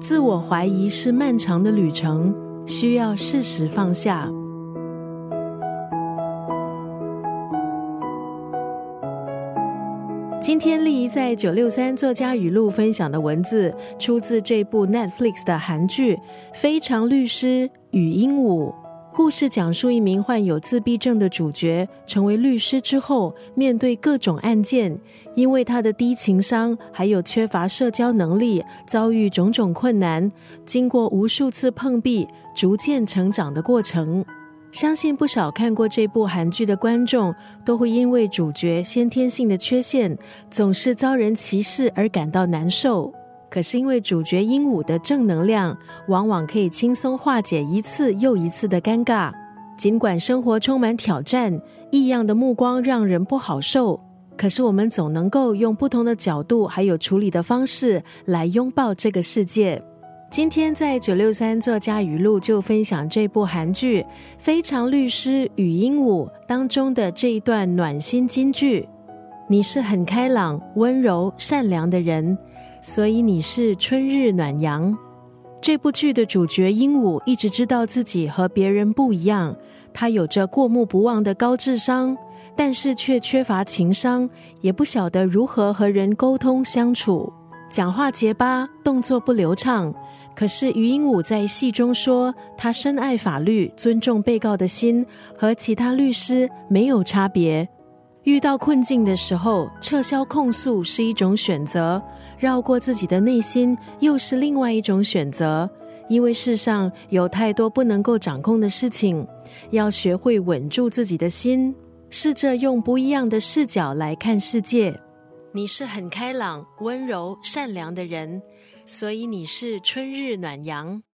自我怀疑是漫长的旅程，需要适时放下。今天丽怡在九六三作家语录分享的文字，出自这部 Netflix 的韩剧《非常律师与鹦鹉》。故事讲述一名患有自闭症的主角成为律师之后，面对各种案件，因为他的低情商还有缺乏社交能力，遭遇种种困难，经过无数次碰壁，逐渐成长的过程。相信不少看过这部韩剧的观众，都会因为主角先天性的缺陷，总是遭人歧视而感到难受。可是因为主角鹦鹉的正能量，往往可以轻松化解一次又一次的尴尬。尽管生活充满挑战，异样的目光让人不好受，可是我们总能够用不同的角度还有处理的方式来拥抱这个世界。今天在九六三作家语录就分享这部韩剧《非常律师与鹦鹉》当中的这一段暖心金句：“你是很开朗、温柔、善良的人。”所以你是春日暖阳。这部剧的主角鹦鹉一直知道自己和别人不一样，他有着过目不忘的高智商，但是却缺乏情商，也不晓得如何和人沟通相处，讲话结巴，动作不流畅。可是于鹦鹉在戏中说，他深爱法律，尊重被告的心和其他律师没有差别。遇到困境的时候，撤销控诉是一种选择。绕过自己的内心，又是另外一种选择。因为世上有太多不能够掌控的事情，要学会稳住自己的心，试着用不一样的视角来看世界。你是很开朗、温柔、善良的人，所以你是春日暖阳。